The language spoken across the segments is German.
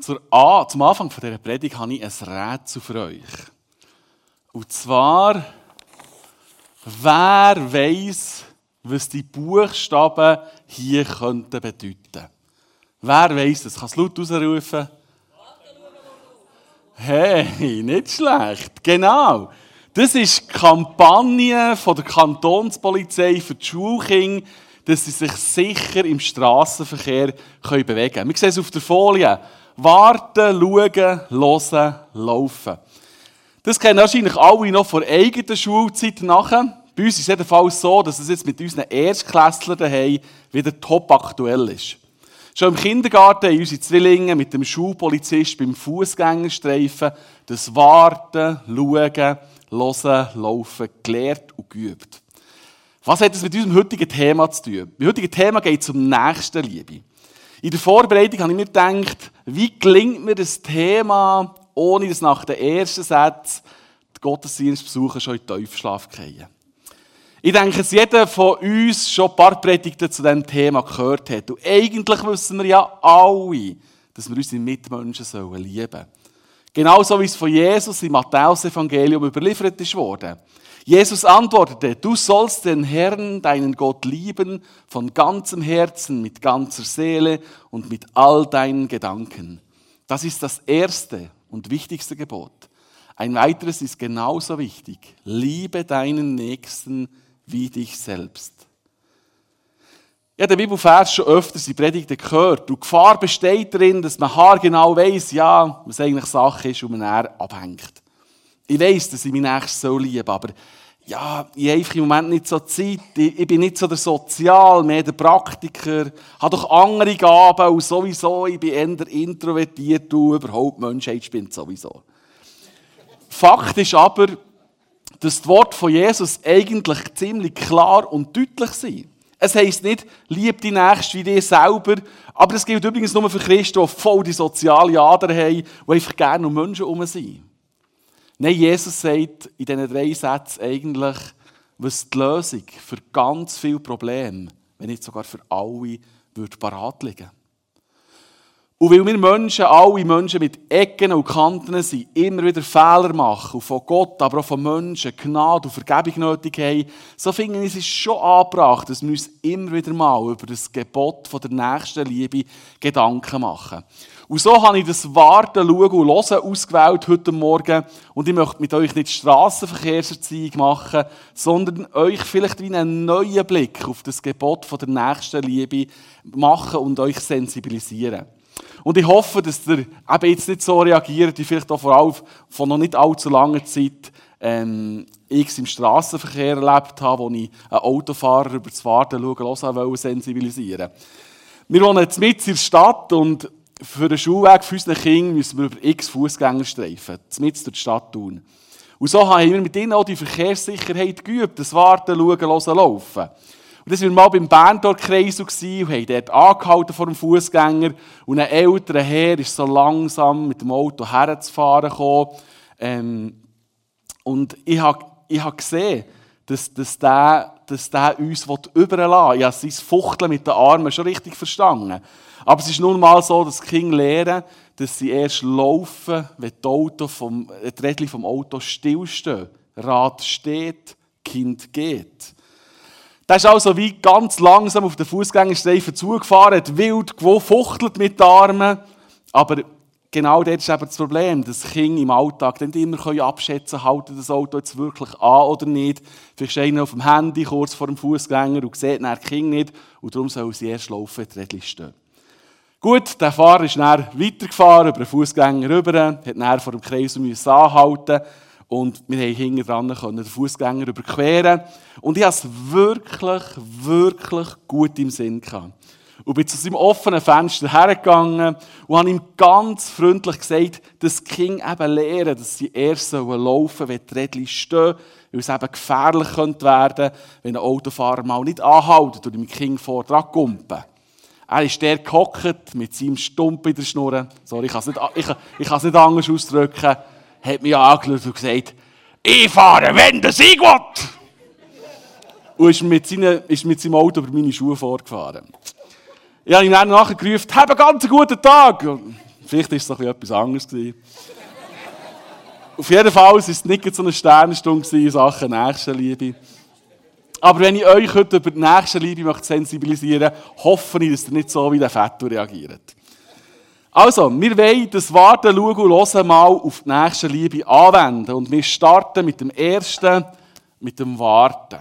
zur A, zum Anfang dieser Predigt habe ich ein Rätsel für euch. Und zwar, wer weiß, was die Buchstaben hier könnten bedeuten? Wer weiß das? Kann es laut ausrufen? Hey, nicht schlecht. Genau. Das ist die Kampagne von der Kantonspolizei für die Schulkinder, dass sie sich sicher im Straßenverkehr bewegen können. Wir sehen es auf der Folie. Warten, schauen, hören, laufen. Das kennen wahrscheinlich alle noch von eigenen Schulzeit nachher. Bei uns ist es jedenfalls so, dass es jetzt mit unseren Erstklässlern daheim wieder top aktuell ist. Schon im Kindergarten haben unsere Zwillinge mit dem Schulpolizist beim Fußgängerstreifen das Warten, Schauen, Hören, Laufen gelernt und geübt. Was hat das mit unserem heutigen Thema zu tun? Mein heutiges Thema geht um Nächstenliebe. In der Vorbereitung habe ich mir gedacht, wie gelingt mir das Thema, ohne dass nach den ersten Sätzen die Gottesdienstbesucher schon in den Tiefschlaf fallen. Ich denke, dass jeder von uns schon ein paar Predigten zu diesem Thema gehört hat. Und eigentlich wissen wir ja alle, dass wir unsere Mitmenschen lieben sollen. Genauso wie es von Jesus im Matthäus-Evangelium überliefert ist worden. Jesus antwortete, du sollst den Herrn, deinen Gott lieben, von ganzem Herzen, mit ganzer Seele und mit all deinen Gedanken. Das ist das erste und wichtigste Gebot. Ein weiteres ist genauso wichtig. Liebe deinen Nächsten wie dich selbst. Ich habe den Bibelvers schon öfters in Predigten gehört. Die Gefahr besteht darin, dass man haargenau weiss, ja, was eigentlich Sache ist und man abhängt. Ich weiss, dass ich mich nächstes so liebe, aber ja, ich habe im Moment nicht so Zeit. Ich, bin nicht so der Sozial, mehr der Praktiker. habe doch andere Gaben und sowieso, ich bin eher introvertiert und überhaupt Menschheit spinnt sowieso. Fakt ist aber, dass das Wort von Jesus eigentlich ziemlich klar und deutlich sind. Es heisst nicht, lieb die Nächste wie dich selber, aber das gilt übrigens nur für Christen, die voll die soziale Ader haben, die einfach gerne um Menschen herum sind. Nein, Jesus sagt in diesen drei Sätzen eigentlich, was die Lösung für ganz viele Probleme, wenn nicht sogar für alle, würde parat liegen. Und weil wir Menschen, alle Menschen mit Ecken und Kanten sind, immer wieder Fehler machen und von Gott, aber auch von Menschen Gnade und Vergebung nötig haben, so finden wir es schon angebracht, dass wir uns immer wieder mal über das Gebot von der nächsten Liebe Gedanken machen. Und so habe ich das Warten, Schauen und Hören ausgewählt heute Morgen. Und ich möchte mit euch nicht Strassenverkehrserziehung machen, sondern euch vielleicht wie einen neuen Blick auf das Gebot von der nächsten Liebe machen und euch sensibilisieren. Und ich hoffe, dass ihr eben jetzt nicht so reagiert, wie vielleicht auch vor allem von noch nicht allzu langer Zeit ähm, ich im Straßenverkehr erlebt habe, wo ich einen Autofahrer über das Warten schauen wollte, sensibilisieren Wir wohnen jetzt mit in der Stadt und für den Schulweg für unsere Kinder müssen wir über x Fußgängerstreifen, mit durch die Stadt tun. Und so haben wir mit ihnen auch die Verkehrssicherheit geübt, das Warten, Schauen, Hören, Laufen. Und das war mal beim Berndorf-Kreisel und haben dort angehalten vor dem Fußgänger. Und ein älterer Herr ist so langsam mit dem Auto herzufahren gekommen. Ähm, und ich habe ich hab gesehen, dass, dass, der, dass der uns überlassen will. Ich habe sein Fuchteln mit den Armen schon richtig verstanden. Aber es ist nun mal so, dass Kinder lernen, dass sie erst laufen, wenn die, Auto vom, die Rädchen vom Auto stillstehen. Rad steht, Kind geht. Der ist also wie ganz langsam auf den Fußgängerstreifen zugefahren, hat wild gefuchtelt mit den Armen. Aber genau das ist eben das Problem, dass Kinder im Alltag nicht immer abschätzen können, das Auto jetzt wirklich an oder nicht. Vielleicht steht einer auf dem Handy kurz vor dem Fußgänger und sieht dann Kind nicht. Und darum soll sie erst laufen, die Rädchen stehen. Gut, der Fahrer ist dann weitergefahren, über den Fußgänger rüber, hat dann vor dem Kreis anhalten und wir haben hinten dran den Fußgänger überqueren. Und ich hatte es wirklich, wirklich gut im Sinn gehabt. Und bin zu seinem offenen Fenster hergegangen und habe ihm ganz freundlich gesagt, dass die Kinder eben lernen, dass sie erst laufen sollen, wenn die Rädchen stehen, weil es eben gefährlich könnte werden, wenn ein Autofahrer mal nicht anhält und dem Kind vor dran kumpen. Er ist der gehockt mit seinem Stump in der Schnur. Sorry, ich kann es nicht, ich, ich nicht anders ausdrücken hat mich angeschaut und gesagt, ich fahre, wenn der Sieg will. Und ist mit, seinen, ist mit seinem Auto über meine Schuhe vorgefahren. Ich habe ihn dann nachher gerufen, hab einen ganz guten Tag. Vielleicht war es noch etwas anderes. Auf jeden Fall war es nicht so eine Sternenstunde in Sachen Nächstenliebe. Aber wenn ich euch heute über die Nächstenliebe möchte sensibilisieren möchte, hoffe ich, dass ihr nicht so wie der Fetto reagiert. Also, wir wollen das Warten, Schauen und Hören mal auf die Nächstenliebe anwenden. Und wir starten mit dem ersten, mit dem Warten.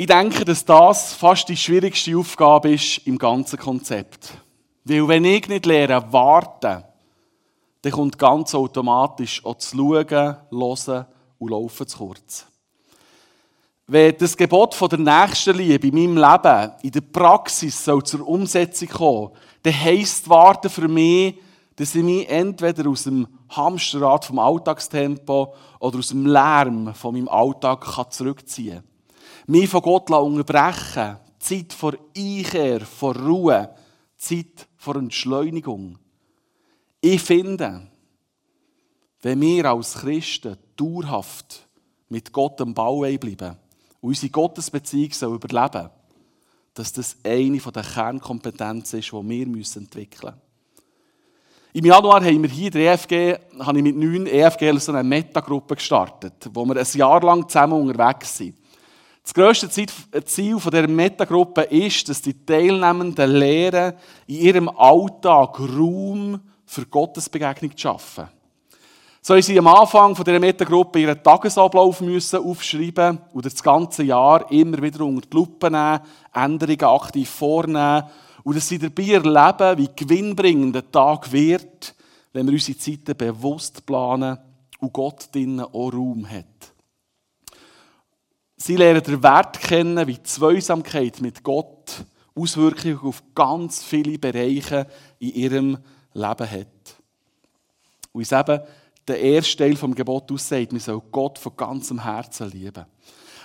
Ich denke, dass das fast die schwierigste Aufgabe ist im ganzen Konzept. Weil wenn ich nicht lehre, warten, dann kommt ganz automatisch auch zu schauen, hören und laufen zu kurz. Wenn das Gebot von der Nächstenliebe in meinem Leben in der Praxis soll zur Umsetzung kommen dann heisst Warten für mich, dass ich mich entweder aus dem Hamsterrad vom Alltagstempo oder aus dem Lärm von meinem Alltag zurückziehen kann mich von Gott unterbrechen Zeit vor Einkehr, vor Ruhe, Zeit vor Entschleunigung. Ich finde, wenn wir als Christen dauerhaft mit Gott am Bau bleiben und unsere Gottesbeziehung soll überleben dass das eine der Kernkompetenzen ist, die wir entwickeln müssen. Im Januar haben wir hier der EFG, habe ich mit neun EFG so eine Metagruppe gestartet, wo wir ein Jahr lang zusammen unterwegs sind. Das grösste Ziel dieser Metagruppe ist, dass die Teilnehmenden lernen, in ihrem Alltag Raum für Gottesbegegnung zu schaffen. So haben sie am Anfang dieser Metagruppe ihren Tagesablauf müssen aufschreiben und das ganze Jahr immer wieder unter die Lupe nehmen, Änderungen aktiv vornehmen und dass sie dabei erleben, wie gewinnbringend der Tag wird, wenn wir unsere Zeiten bewusst planen und Gott drinnen auch Raum hat. Sie lernen den Wert kennen, wie Zweisamkeit mit Gott Auswirkungen auf ganz viele Bereiche in ihrem Leben hat. Und es eben der erste Teil vom Gebot aussagt, man soll Gott von ganzem Herzen lieben.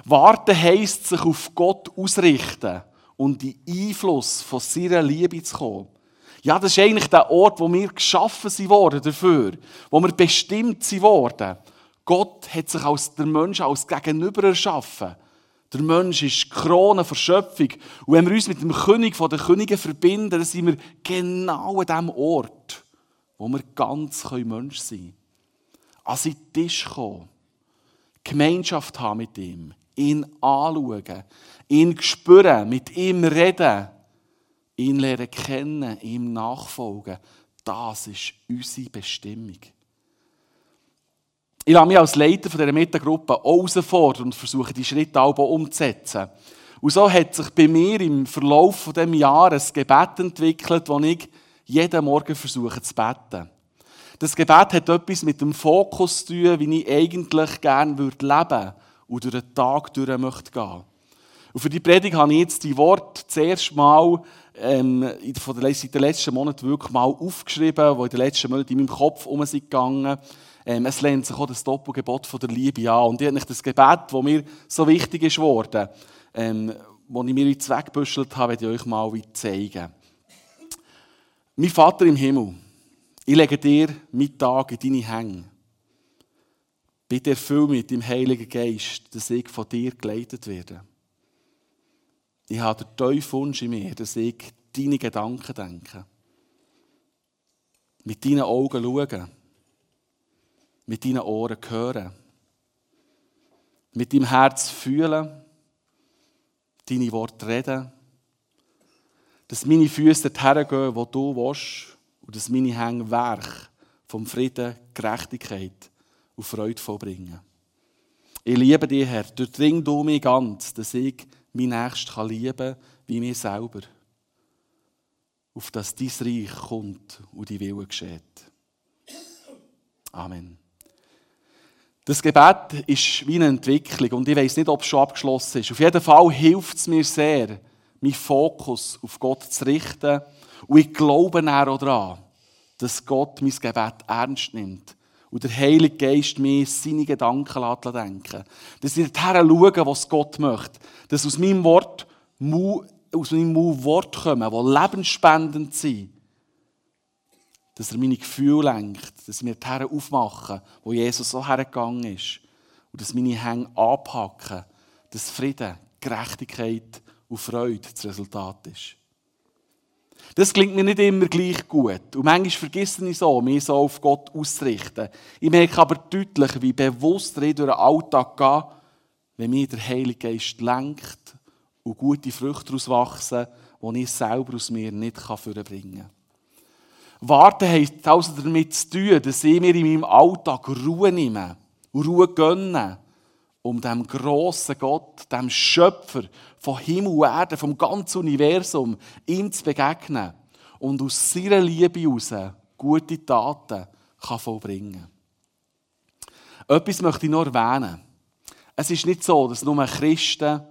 Warten heisst, sich auf Gott ausrichten und in Einfluss von seiner Liebe zu kommen. Ja, das ist eigentlich der Ort, wo wir geschaffen worden dafür, wo wir bestimmt worden. Gott hat sich als der Mensch als Gegenüber erschaffen. Der Mensch ist die Krone der Schöpfung. Und wenn wir uns mit dem König der Könige verbinden, dann sind wir genau an dem Ort, wo wir ganz Mensch sein können. An seinen Tisch kommen, Gemeinschaft haben mit ihm, ihn anschauen, ihn spüren, mit ihm reden, ihn lernen kennen, ihm nachfolgen. Das ist unsere Bestimmung. Ich habe mich als Leiter dieser Metagruppe herausfordern und versuche, die Schritte auch umzusetzen. Und so hat sich bei mir im Verlauf dieses Jahres ein Gebet entwickelt, das ich jeden Morgen versuche zu beten. Das Gebet hat etwas mit dem Fokus zu tun, wie ich eigentlich gerne leben würde und durch den Tag durch möchte gehen. Und für die Predigt habe ich jetzt die Worte zuerst mal ähm, von der, seit den letzten Monaten wirklich mal aufgeschrieben, die in den letzten Monaten in meinem Kopf um sind es lehnt sich auch das Doppelgebot von der Liebe an. Und ich habe das Gebet, das mir so wichtig ist worden, ähm, das ich mir jetzt weggebüschelt habe, werde ich euch mal zeigen. Mein Vater im Himmel, ich lege dir meinen Tag in deine Hände. Bitte erfüll mit dem Heiligen Geist, dass ich von dir geleitet werde. Ich habe den tiefen Wunsch in mir, dass ich deine Gedanken denke. Mit deinen Augen schauen mit deinen Ohren hören, mit deinem Herz fühlen, deine Worte reden, dass meine Füße dorthin gehen, wo du willst, und dass meine Hände Werk vom Frieden, Gerechtigkeit und Freude vollbringen. Ich liebe dich, Herr. Durchdring du mich ganz, dass ich mein Nächsten lieben kann, wie mir selber. Auf dass dein Reich kommt und die Wille geschieht. Amen. Das Gebet ist wie eine Entwicklung und ich weiß nicht, ob es schon abgeschlossen ist. Auf jeden Fall hilft es mir sehr, meinen Fokus auf Gott zu richten und ich glaube auch daran, dass Gott mein Gebet ernst nimmt und der Heilige Geist mir seine Gedanken denken Dass ich dorthin schaue, was Gott möchte. Dass aus meinem Wort aus meinem Mund Wort kommen, die lebensspendend sind. Dass er meine Gefühle lenkt, dass wir die Herren aufmachen, wo Jesus so hergegangen ist. Und dass meine Hänge anpacken, dass Frieden, Gerechtigkeit und Freude das Resultat ist. Das klingt mir nicht immer gleich gut. Und manchmal vergesse ich so, mich so auf Gott auszurichten. Ich merke aber deutlich, wie bewusst ich durch den Alltag gehe, wenn mich der Heilige Geist lenkt und gute Früchte daraus wachsen, die ich selber aus mir nicht vorbringen kann. Warten hat also damit zu tun, dass ich mir in meinem Alltag Ruhe nehme und Ruhe gönne, um dem grossen Gott, dem Schöpfer von Himmel und Erde, vom ganzen Universum, ihm zu begegnen und aus seiner Liebe heraus gute Taten kann vollbringen kann. Etwas möchte ich noch erwähnen. Es ist nicht so, dass nur Christen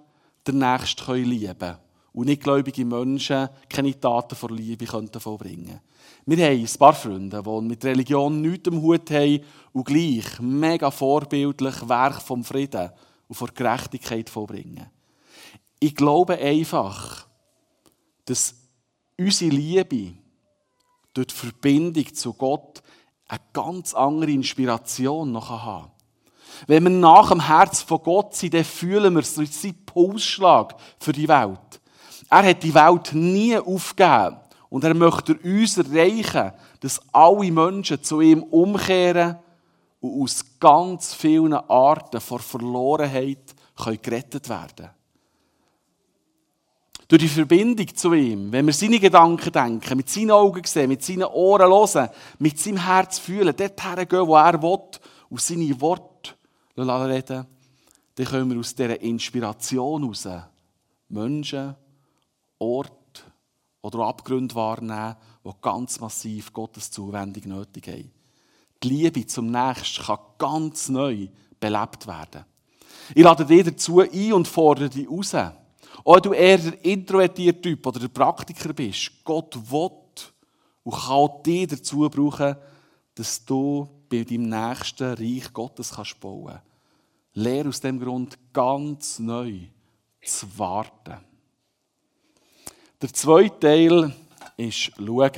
den Nächsten lieben können und nicht gläubige Menschen keine Taten vor Liebe vollbringen können. Wir haben ein paar Freunde, die mit Religion nichts am Hut haben und gleich mega vorbildlich Werk vom Frieden und von Gerechtigkeit vollbringen. Ich glaube einfach, dass unsere Liebe durch die Verbindung zu Gott eine ganz andere Inspiration noch haben Wenn wir nach dem Herz von Gott sind, dann fühlen wir seinen Pulsschlag für die Welt. Er hat die Welt nie aufgegeben. Und er möchte uns erreichen, dass alle Menschen zu ihm umkehren und aus ganz vielen Arten vor Verlorenheit können gerettet werden. Durch die Verbindung zu ihm, wenn wir seine Gedanken denken, mit seinen Augen sehen, mit seinen Ohren hören, mit seinem Herz fühlen, dorthin gehen, wo er will, und seine Worte reden, dann können wir aus dieser Inspiration heraus Menschen, Orte, oder Abgründe wahrnehmen, die ganz massiv Gottes Zuwendung nötig haben. Die Liebe zum Nächsten kann ganz neu belebt werden. Ich lade dich dazu ein und fordere dich raus. Auch du eher der introvertierte Typ oder der Praktiker bist, Gott will und kann dich dazu brauchen, dass du bei deinem nächsten Reich Gottes kannst bauen kannst. Lehr aus dem Grund ganz neu zu warten. Der zweite Teil ist Schauen.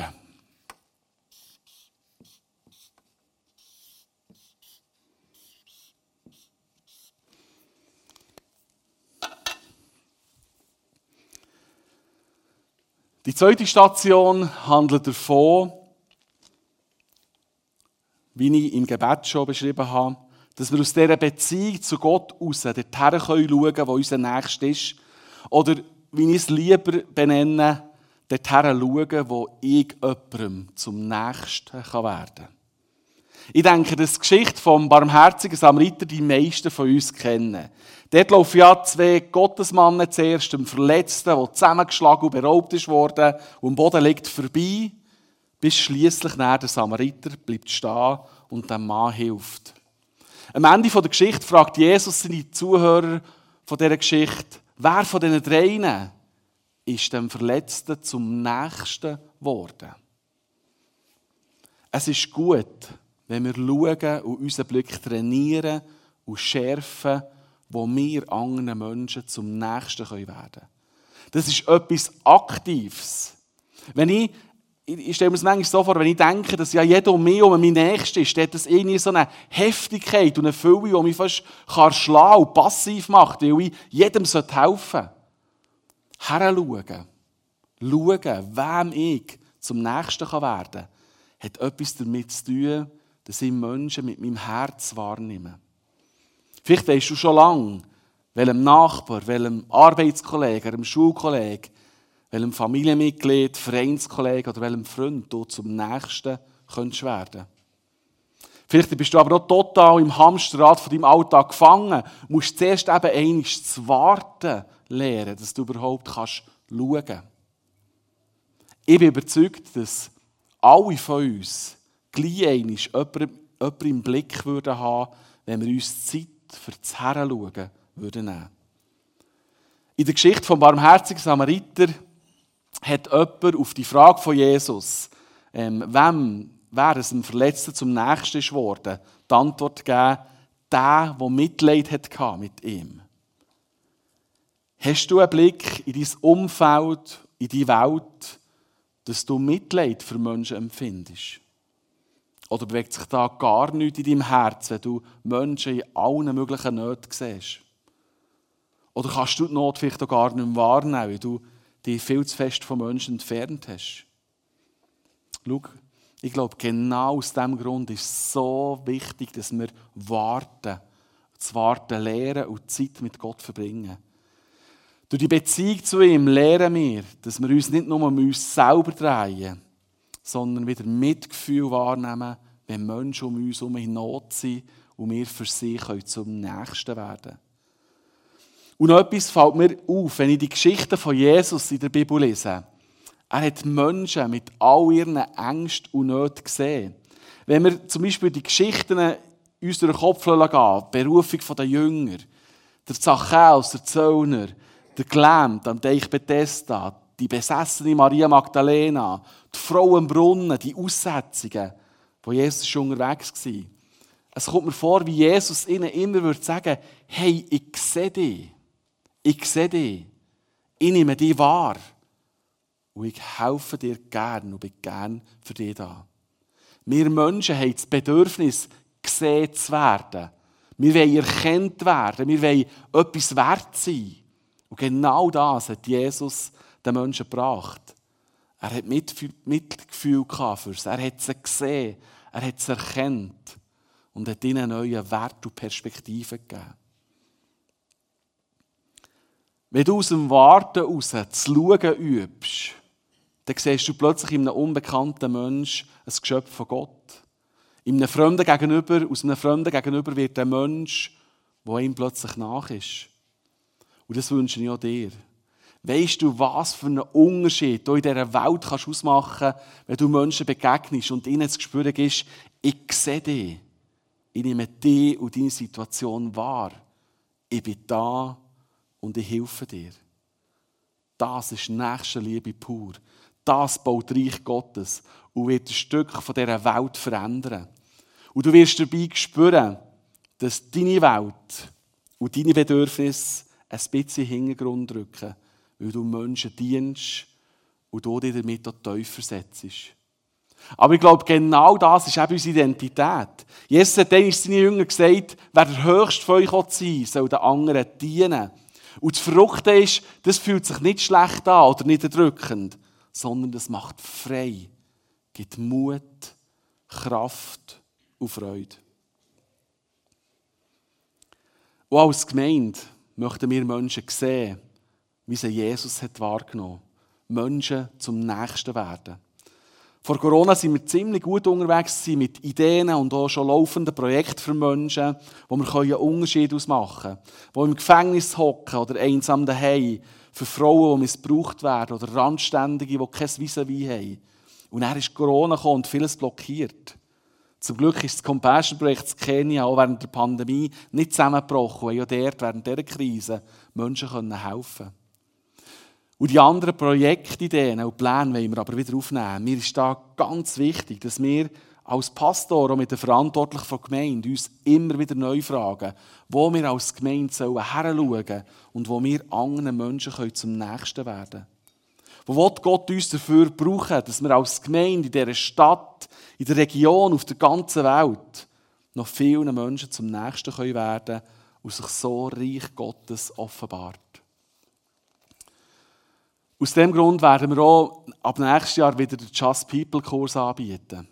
Die zweite Station handelt davon, wie ich im Gebet schon beschrieben habe, dass wir aus dieser Beziehung zu Gott raus dorthin schauen können, wo unser Nächster ist. Oder wie ich es lieber benenne, dorthin schauen, wo ich jemandem zum Nächsten werden kann. Ich denke, dass die Geschichte vom barmherzigen Samariter die meisten von uns kennen. Dort laufen ja zwei Gottesmannen zuerst, dem Verletzten, der zusammengeschlagen und beraubt ist worden, und am Boden liegt vorbei, bis schließlich der Samariter bleibt stehen und dem Mann hilft. Am Ende der Geschichte fragt Jesus seine Zuhörer von dieser Geschichte, Wer von diesen dreien ist dem Verletzten zum Nächsten geworden? Es ist gut, wenn wir schauen und unseren Blick trainieren und schärfen, wo wir anderen Menschen zum Nächsten werden können. Das ist etwas Aktives. Wenn ich ich stelle mir es manchmal so vor, wenn ich denke, dass ja jeder um mich um mein Nächster ist, hat das irgendwie so eine Heftigkeit und eine Fülle, die mich fast schlagen und passiv macht, weil ich jedem helfen sollte. Heranschauen, schauen, wem ich zum Nächsten werden kann, hat etwas damit zu tun, dass ich Menschen mit meinem Herz wahrnehme. Vielleicht weißt du schon lange, welchem Nachbar, welchem Arbeitskollegen, einem Schulkollegen, welchem Familienmitglied, Vereinskollegen oder welchem Freund du zum Nächsten könntest werden Vielleicht bist du aber auch total im Hamsterrad von deinem Alltag gefangen. Du musst zuerst eben einmal zu warten lernen, dass du überhaupt kannst schauen kannst. Ich bin überzeugt, dass alle von uns gleich einmal jemanden, im Blick würden haben, wenn wir uns Zeit für das Heranschauen würden nehmen. In der Geschichte vom barmherzigen Samariter hat jemand auf die Frage von Jesus, ähm, wem wäre es ein Verletzter zum Nächsten geworden, die Antwort gegeben, der, der Mitleid hatte mit ihm. Hast du einen Blick in dein Umfeld, in die Welt, dass du Mitleid für Menschen empfindest? Oder bewegt sich da gar nichts in deinem Herz, wenn du Menschen in allen möglichen Nöten siehst? Oder kannst du die Not vielleicht auch gar nicht mehr wahrnehmen, weil du dich viel zu fest von Menschen entfernt hast? Schau, ich glaube, genau aus diesem Grund ist es so wichtig, dass wir warten, das Warten lernen und Zeit mit Gott verbringen. Durch die Beziehung zu ihm lernen wir, dass wir uns nicht nur um uns selber drehen, sondern wieder Mitgefühl wahrnehmen, wenn Menschen um uns herum in Not sind und wir für sie zum Nächsten werden können. Und noch etwas fällt mir auf, wenn ich die Geschichte von Jesus in der Bibel lese. Er hat Menschen mit all ihren Ängsten und Nöten gesehen. Wenn wir zum Beispiel die Geschichten uns durch den Kopf gehen, die Berufung der Jünger, der Zachäus, der Zöllner, der Gelähmte am Teich Bethesda, die besessene Maria Magdalena, die Frau im Brunnen, die Aussetzungen, wo Jesus schon unterwegs war. Es kommt mir vor, wie Jesus ihnen immer würde sagen, hey, ich sehe dich. Ich sehe dich. Ich nehme dich wahr. Und ich helfe dir gern und bin gern für dich da. Wir Menschen haben das Bedürfnis, gesehen zu werden. Wir wollen erkannt werden. Wir wollen etwas wert sein. Und genau das hat Jesus den Menschen gebracht. Er hat Mitgefühl für sie. Er hat sie gesehen. Er hat sie erkannt. Und hat ihnen neue Wert und Perspektiven gegeben. Wenn du aus dem Warten raus zu schauen übst, dann siehst du plötzlich in einem unbekannten Mensch ein Geschöpf von Gott. In einem Fremden gegenüber, aus einem Fremden gegenüber wird ein Mensch, der ihm plötzlich nach ist. Und das wünsche ich auch dir. Weißt du, was für einen Unterschied du in dieser Welt kannst ausmachen kannst, wenn du Menschen begegnest und ihnen das Gespür gibst, ich sehe dich. Ich nehme dich und deine Situation wahr. Ich bin da und ich helfe dir. Das ist nächste Liebe pur. Das baut Reich Gottes und wird ein Stück von dieser Welt verändern. Und du wirst dabei spüren, dass deine Welt und deine Bedürfnisse ein bisschen Hintergrund rücken, weil du Menschen dienst und du dich damit auch tiefer setzt. Aber ich glaube, genau das ist eben unsere Identität. Jesus hat seinen Jüngern gesagt, wer der Höchste von euch sein soll den anderen dienen. Und das Verrückte ist, das fühlt sich nicht schlecht an oder nicht erdrückend, sondern das macht frei, gibt Mut, Kraft und Freude. Und als Gemeinde möchten wir Menschen sehen, wie sie Jesus hat wahrgenommen. Menschen zum Nächsten werden. Vor Corona sind wir ziemlich gut unterwegs mit Ideen und auch schon laufenden Projekten für Menschen, wo wir einen Unterschied ausmachen können. Die im Gefängnis hocken oder einsam daheim. Für Frauen, die missbraucht werden oder Randständige, die kein vis haben. Und dann ist Corona gekommen und vieles blockiert. Zum Glück ist das Compassion-Projekt Kenia auch während der Pandemie nicht zusammengebrochen, weil ja dort während dieser Krise Menschen helfen können. Und die anderen Projektideen und Pläne wollen wir aber wieder aufnehmen. Mir ist da ganz wichtig, dass wir als Pastor und mit den Verantwortlichen der Gemeinde uns immer wieder neu fragen, wo wir als Gemeinde heranschauen sollen und wo wir anderen Menschen zum Nächsten werden können. Wo Gott uns dafür brauchen, dass wir als Gemeinde in dieser Stadt, in der Region, auf der ganzen Welt noch vielen Menschen zum Nächsten werden können und sich so Reich Gottes offenbart. Aus diesem Grund werden wir auch ab nächstes Jahr wieder den Just People Kurs anbieten.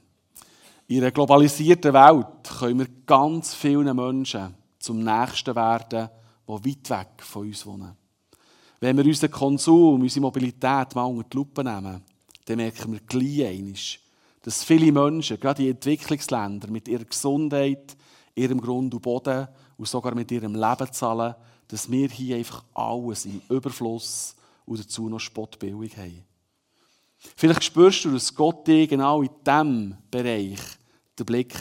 In einer globalisierten Welt können wir ganz vielen Menschen zum Nächsten werden, die weit weg von uns wohnen. Wenn wir unseren Konsum, unsere Mobilität mal unter die Lupe nehmen, dann merken wir gleich dass viele Menschen, gerade in Entwicklungsländern, mit ihrer Gesundheit, ihrem Grund und Boden und sogar mit ihrem Leben zahlen, dass wir hier einfach alles im Überfluss und dazu noch spottbillig haben. Vielleicht spürst du, dass Gott dir genau in diesem Bereich den Blick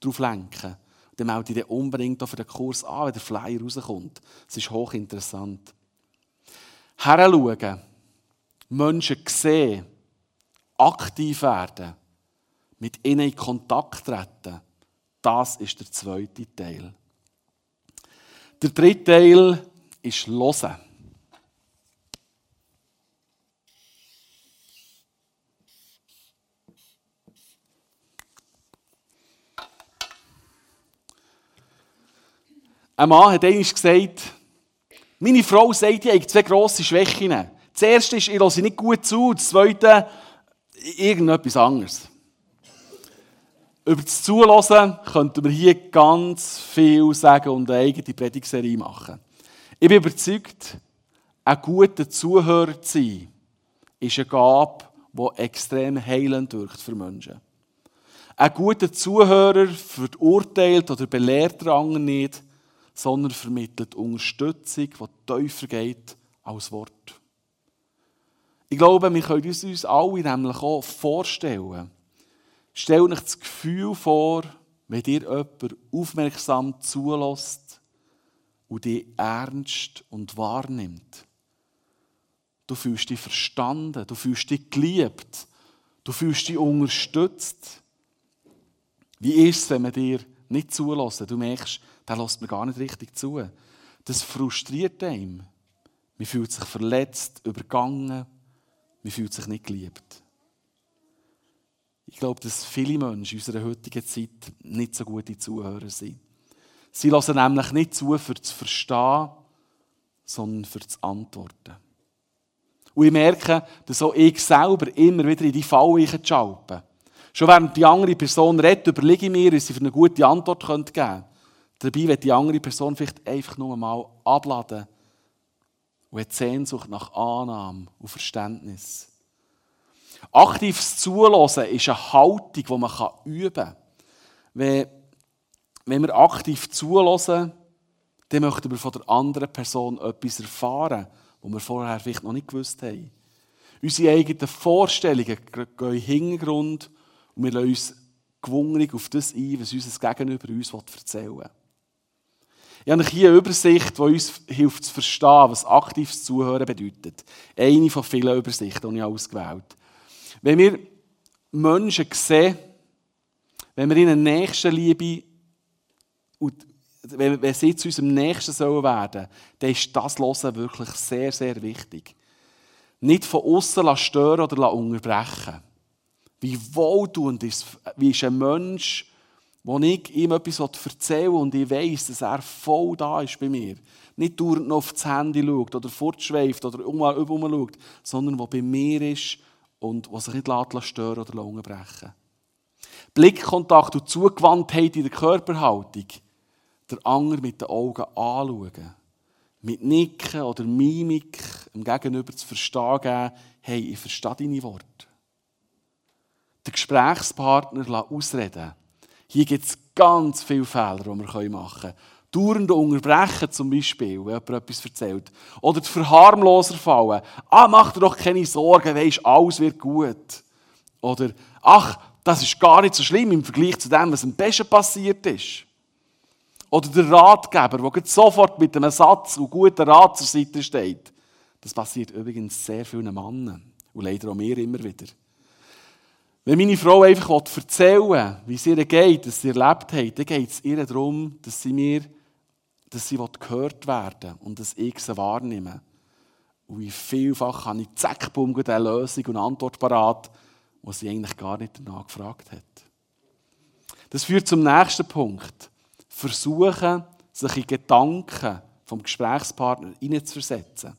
darauf lenken will. Dann melde dich unbedingt für den Kurs an, wenn der Flyer rauskommt. Es ist hochinteressant. Heranschauen, Menschen sehen, aktiv werden, mit ihnen in Kontakt treten, das ist der zweite Teil. Der dritte Teil ist Hören. Ein Mann hat einmal gesagt, meine Frau sagt, ich habe zwei grosse Schwächen. Das erste ist, ich höre nicht gut zu. Das zweite, irgendetwas anderes. Über das Zulassen könnten wir hier ganz viel sagen und eine eigene Predigserie machen. Ich bin überzeugt, ein guter Zuhörer zu sein, ist eine Gabe, die extrem heilend wirkt für Menschen. Ein guter Zuhörer verurteilt oder belehrt den anderen nicht, sondern vermittelt Unterstützung, die tiefer geht als Wort. Ich glaube, wir können uns, uns alle nämlich auch vorstellen. Stellt euch das Gefühl vor, wenn dir jemand aufmerksam zulässt und dich ernst und wahrnimmt. Du fühlst dich verstanden, du fühlst dich geliebt, du fühlst dich unterstützt. Wie ist es, wenn man dir nicht zulässt? Du merkst, der lässt mir gar nicht richtig zu. Das frustriert einen. Man fühlt sich verletzt, übergangen, man fühlt sich nicht geliebt. Ich glaube, dass viele Menschen in unserer heutigen Zeit nicht so gute Zuhörer sind. Sie lassen nämlich nicht zu, für zu verstehen, sondern für zu antworten. Und ich merke, dass auch ich selber immer wieder in die Falle schalpe. Schon während die andere Person redet, überlege ich mir, was sie für eine gute Antwort geben könnte. Dabei wird die andere Person vielleicht einfach nur mal abladen und hat Sehnsucht nach Annahme und Verständnis. Aktives Zulassen ist eine Haltung, die man üben kann. Wenn, wenn wir aktiv zulassen, dann möchten wir von der anderen Person etwas erfahren, was wir vorher vielleicht noch nicht gewusst haben. Unsere eigenen Vorstellungen gehen in den Hintergrund und wir lassen uns gewungen auf das ein, was unser Gegenüber uns erzählen will. Ich habe hier eine Übersicht, die uns hilft zu verstehen, was aktives Zuhören bedeutet. Eine von vielen Übersichten, die ich ausgewählt habe. Wenn wir Menschen sehen, wenn wir ihnen Nächstenliebe wenn, sie zu unserem Nächsten sollen werden, dann ist das Hören wirklich sehr, sehr wichtig. Nicht von außen stören oder unterbrechen. Wie wohltuend ist, wie ist ein Mensch, wo ich ihm etwas erzähle und ich weiß, dass er voll da ist bei mir. Nicht dauernd noch auf das Handy schaut oder fortschweift oder um, schaut, sondern wo bei mir ist und was sich nicht stören oder unterbrechen Blickkontakt und Zugewandtheit in der Körperhaltung. Der Anger mit den Augen anschauen. Mit Nicken oder Mimik dem Gegenüber zu verstehen geben, hey, ich verstehe deine Worte. Den Gesprächspartner ausreden hier gibt es ganz viele Fehler, die wir machen können. Dauernde Unterbrechen zum Beispiel, wenn jemand etwas erzählt. Oder die Verharmloser fallen. Ah, mach dir doch keine Sorgen, weisst, alles wird gut. Oder, ach, das ist gar nicht so schlimm im Vergleich zu dem, was am besten passiert ist. Oder der Ratgeber, der sofort mit einem Satz und guten Rat zur Seite steht. Das passiert übrigens sehr vielen Männern. Und leider auch mir immer wieder. Wenn meine Frau einfach erzählen wie es ihr geht, dass sie erlebt hat, dann geht es ihr darum, dass sie mir dass sie gehört werden und dass ich sie wahrnehme. Und wie vielfach habe ich zack, bumm, eine Lösung und Antwort parat, wo sie eigentlich gar nicht danach gefragt hat. Das führt zum nächsten Punkt. Versuchen, sich in Gedanken vom Gesprächspartner hineinzuversetzen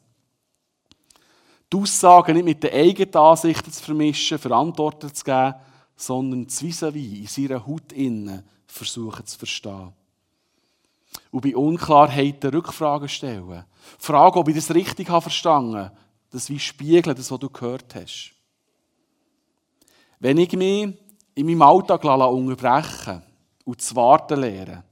die Aussagen nicht mit den eigenen Ansichten zu vermischen, Verantwortung zu geben, sondern das vis in seiner Haut innen versuchen zu verstehen. Und bei Unklarheiten Rückfragen stellen. Fragen, ob ich das richtig verstanden habe. Das wie spiegeln, das, was du gehört hast. Wenn ich mich in meinem Alltag unterbrechen und zu warten lehre,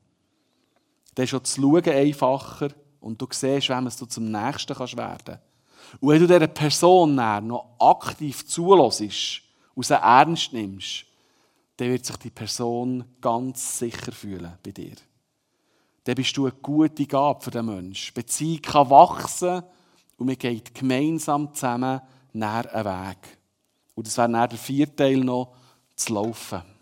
dann ist schon das Schauen einfacher und du siehst, wem du zum Nächsten werden kannst. Und wenn du dieser Person noch aktiv zulässt und sie ernst nimmst, dann wird sich die Person ganz sicher fühlen bei dir. Dann bist du eine gute Gabe für den Menschen. Beziehung kann wachsen und man geht gemeinsam zusammen nach einen Weg. Und das wäre nach der vierte Teil noch zu laufen.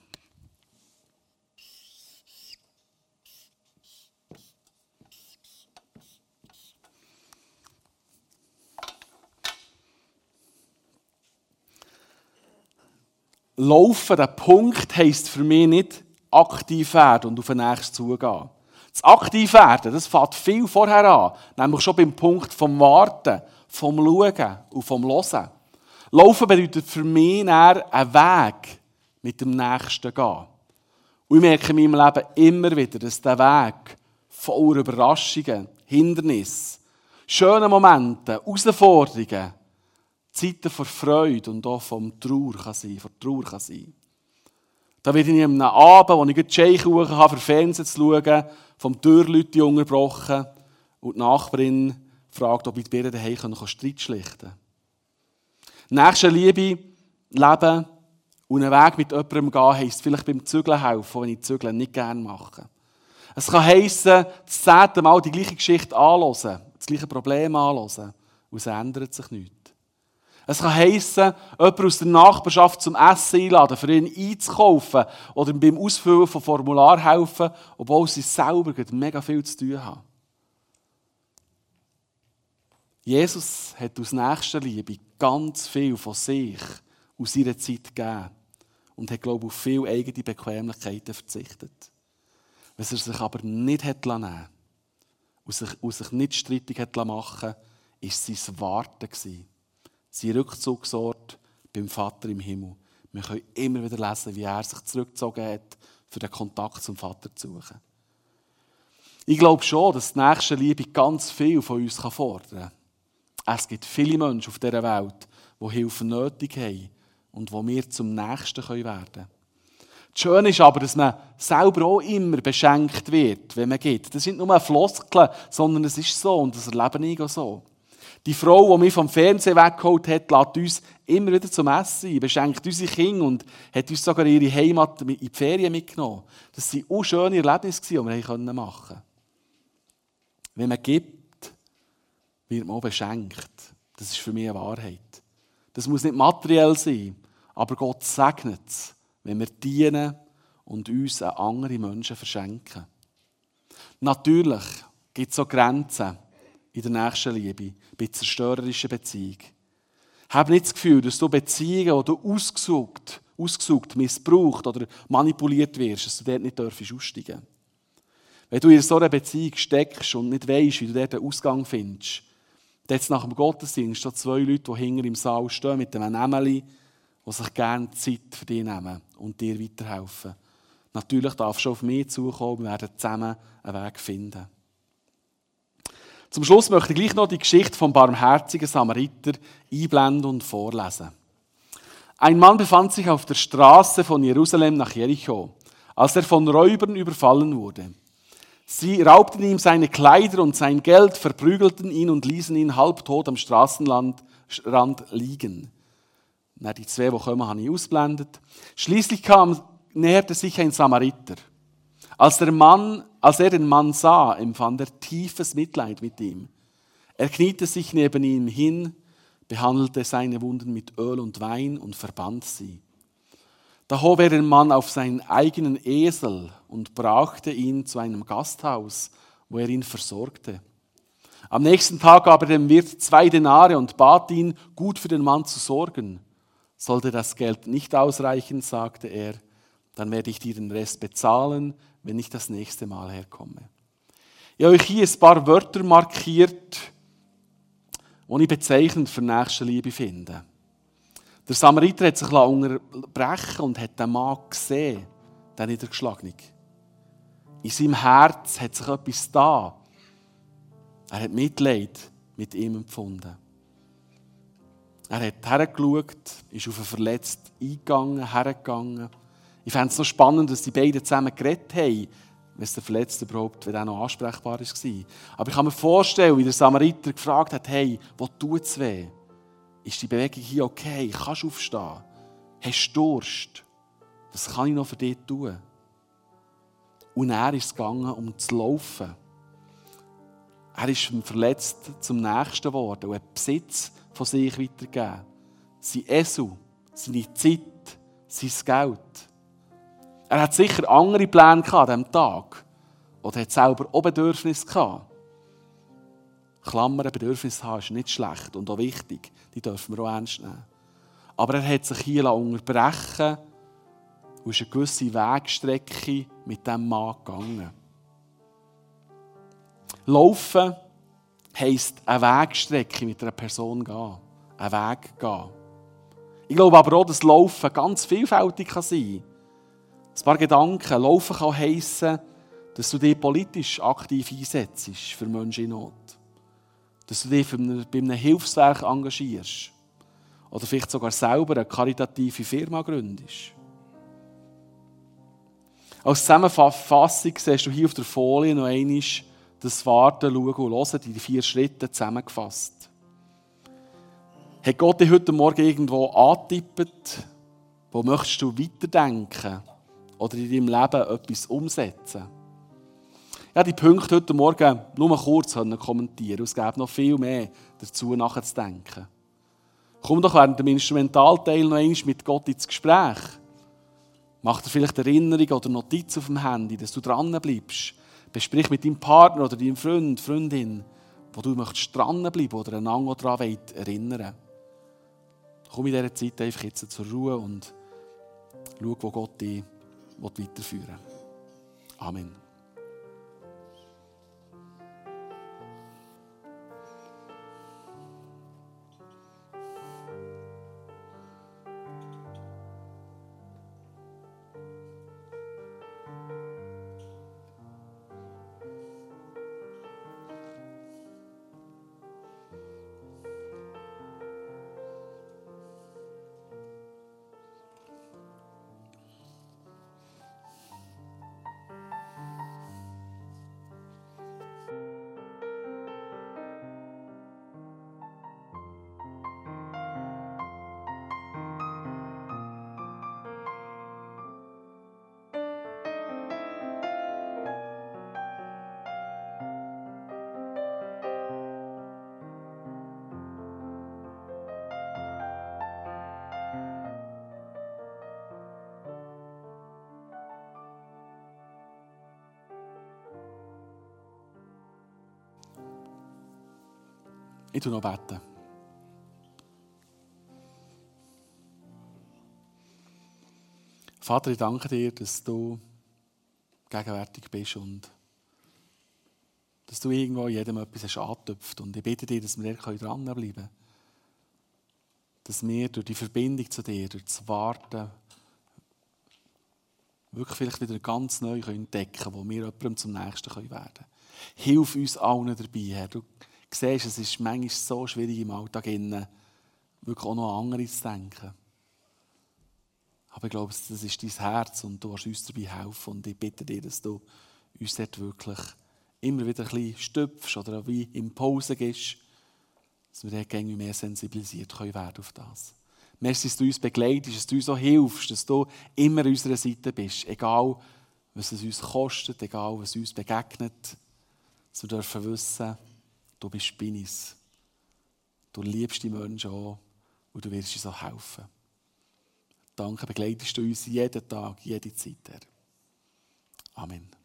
Laufen, der Punkt heisst für mich nicht aktiv werden und auf den nächsten zugehen. Das Aktivwerden, das fängt viel vorher an, nämlich schon beim Punkt vom Warten, vom Schauen und vom Hören. Laufen bedeutet für mich einen Weg mit dem Nächsten gehen. Und ich merke in meinem Leben immer wieder, dass der Weg voller Überraschungen, Hindernissen, schönen Momente, Herausforderungen, Zeiten von Freude und auch vom Trauer kann sein, von Trauer kann sein. Da werde ich am Abend, wo ich die Scheichkuchen habe, für Fernsehen zu schauen, vom Türleute unterbrochen und die Nachbarin fragt, ob ich die Birnen daheim Streit schlichten kann. Nächste Liebe, Leben und einen Weg mit jemandem gehen, heisst vielleicht beim Zügeln helfen, wenn ich Zügeln nicht gerne mache. Es kann heissen, das zehnte Mal die gleiche Geschichte anhören, das gleiche Problem anhören und es ändert sich nichts. Es kann heissen, jemanden aus der Nachbarschaft zum Essen einladen, für ihn einzukaufen oder beim Ausfüllen von Formular helfen, obwohl sie selber mega viel zu tun haben. Jesus hat aus nächster Liebe ganz viel von sich aus seiner Zeit gegeben und hat, glaube ich, auf viele eigene Bequemlichkeiten verzichtet. Was er sich aber nicht hat nehmen und sich, und sich nicht strittig hat machen war sein Warten. Sein Rückzugsort beim Vater im Himmel. Wir können immer wieder lesen, wie er sich zurückgezogen hat, für den Kontakt zum Vater zu suchen. Ich glaube schon, dass die nächste Liebe ganz viel von uns fordern kann. Es gibt viele Menschen auf dieser Welt, die Hilfe nötig haben und wo wir zum Nächsten werden können. Das Schöne ist aber, dass man selber auch immer beschenkt wird, wenn man geht. Das sind nicht nur Floskeln, sondern es ist so und das erlebe ich auch so. Die Frau, die mich vom Fernsehen weggeholt hat, lädt uns immer wieder zum Essen ein, beschenkt unsere Kinder und hat uns sogar ihre Heimat in die Ferien mitgenommen. Das waren auch schöne Erlebnisse, die wir machen konnten. Wenn man gibt, wird man auch beschenkt. Das ist für mich eine Wahrheit. Das muss nicht materiell sein, aber Gott segnet es, wenn wir dienen und uns an andere Menschen verschenken. Natürlich gibt es auch Grenzen in der nächsten Liebe, bei zerstörerischen Beziehungen. Hab nicht das Gefühl, dass du Beziehungen, die du ausgesucht, ausgesucht, missbraucht oder manipuliert wirst, dass du dort nicht dürfen aussteigen Wenn du in so einer Beziehung steckst und nicht weißt, wie du dort den Ausgang findest, hat nach dem Gottesdienst da zwei Leute, die hinter im Saal stehen mit einem Nämeli, die sich gerne Zeit für dich nehmen und dir weiterhelfen. Natürlich darfst du auf mich zukommen, wir werden zusammen einen Weg finden. Zum Schluss möchte ich gleich noch die Geschichte vom barmherzigen Samariter einblenden und vorlesen. Ein Mann befand sich auf der Straße von Jerusalem nach Jericho, als er von Räubern überfallen wurde. Sie raubten ihm seine Kleider und sein Geld, verprügelten ihn und ließen ihn halbtot am Straßenrand liegen. Na, die zwei, die kommen, habe ich ausblendet. Schließlich kam, näherte sich ein Samariter. Als, der Mann, als er den Mann sah, empfand er tiefes Mitleid mit ihm. Er kniete sich neben ihm hin, behandelte seine Wunden mit Öl und Wein und verband sie. Da hob er den Mann auf seinen eigenen Esel und brachte ihn zu einem Gasthaus, wo er ihn versorgte. Am nächsten Tag gab er dem Wirt zwei Denare und bat ihn, gut für den Mann zu sorgen. Sollte das Geld nicht ausreichen, sagte er, dann werde ich dir den Rest bezahlen, wenn ich das nächste Mal herkomme. Ich habe euch hier ein paar Wörter markiert, die ich bezeichnend für Nächstenliebe finde. Der Samariter hat sich unterbrechen und hat den Mann gesehen, den Niedergeschlagenen. In seinem Herz hat sich etwas da. Er hat Mitleid mit ihm empfunden. Er hat hergeschaut, ist auf einen Verletzten eingegangen, hergegangen ich fände es so spannend, dass die beiden zusammen geredet haben, wenn es der Verletzte überhaupt, wenn noch ansprechbar war. Aber ich kann mir vorstellen, wie der Samariter gefragt hat, hey, wo tut es weh? Ist die Bewegung hier okay? Kannst du aufstehen? Hast du Durst? Was kann ich noch für dich tun? Und er ist gegangen, um zu laufen. Er ist vom Verletzten zum Nächsten geworden und hat Besitz von sich weitergegeben. Sein Esu, seine Zeit, sein Geld. Er hat sicher andere Pläne an diesem Tag. Oder hat selber auch Bedürfnisse gehabt. Klammern, Bedürfnisse haben ist nicht schlecht und auch wichtig. Die dürfen wir auch ernst nehmen. Aber er hat sich hier unterbrechen und ist eine gewisse Wegstrecke mit diesem Mann gegangen. Laufen heisst eine Wegstrecke mit einer Person gehen. Einen Weg gehen. Ich glaube aber auch, dass Laufen ganz vielfältig sein kann. Ein paar Gedanken. Laufen kann heissen, dass du dich politisch aktiv einsetzt für Menschen in Not. Dass du dich bei einem Hilfswerk engagierst. Oder vielleicht sogar selber eine karitative Firma gründest. Als Zusammenfassung siehst du hier auf der Folie noch einmal das Warten, Schauen und Hören, die vier Schritte zusammengefasst. Hat Gott dich heute Morgen irgendwo angetippt? Wo möchtest du weiterdenken? Oder in deinem Leben etwas umsetzen? Ja, die Punkte heute Morgen nur kurz kommentieren. Es gäbe noch viel mehr dazu nachzudenken. Komm doch während dem Instrumentalteil noch einmal mit Gott ins Gespräch. Mach dir vielleicht Erinnerung oder Notiz auf dem Handy, dass du dran bleibst. Besprich mit deinem Partner oder deinem Freund, Freundin, wo du möchtest dranbleiben oder einander daran erinnern Komm in dieser Zeit einfach jetzt zur Ruhe und schau, wo Gott dich weiterführen will. Amen. Ich tue noch beten. Vater, ich danke dir, dass du gegenwärtig bist und dass du irgendwo jedem etwas hast angetöpft. Und ich bitte dir, dass wir dranbleiben können. Dass wir durch die Verbindung zu dir, durch das Warten, wirklich vielleicht wieder ganz neu entdecken können, wo wir jemandem zum Nächsten werden können. Hilf uns allen dabei, Herr. Siehst, es ist manchmal so schwierig im Alltag, wirklich auch noch an andere zu denken. Aber ich glaube, das ist dein Herz und du hast uns dabei helfen. Und ich bitte dir, dass du uns dort wirklich immer wieder ein bisschen stüpfst oder wie Impulse gibst, dass wir dort mehr sensibilisiert können werden auf das. Merci, dass du uns begleitest, dass du uns so hilfst, dass du immer an unserer Seite bist. Egal, was es uns kostet, egal, was uns begegnet. Dass wir dürfen wissen, du bist bei uns. Du liebst die Menschen auch und du wirst uns auch helfen. Danke, begleitest du uns jeden Tag, jede Zeit. Herr. Amen.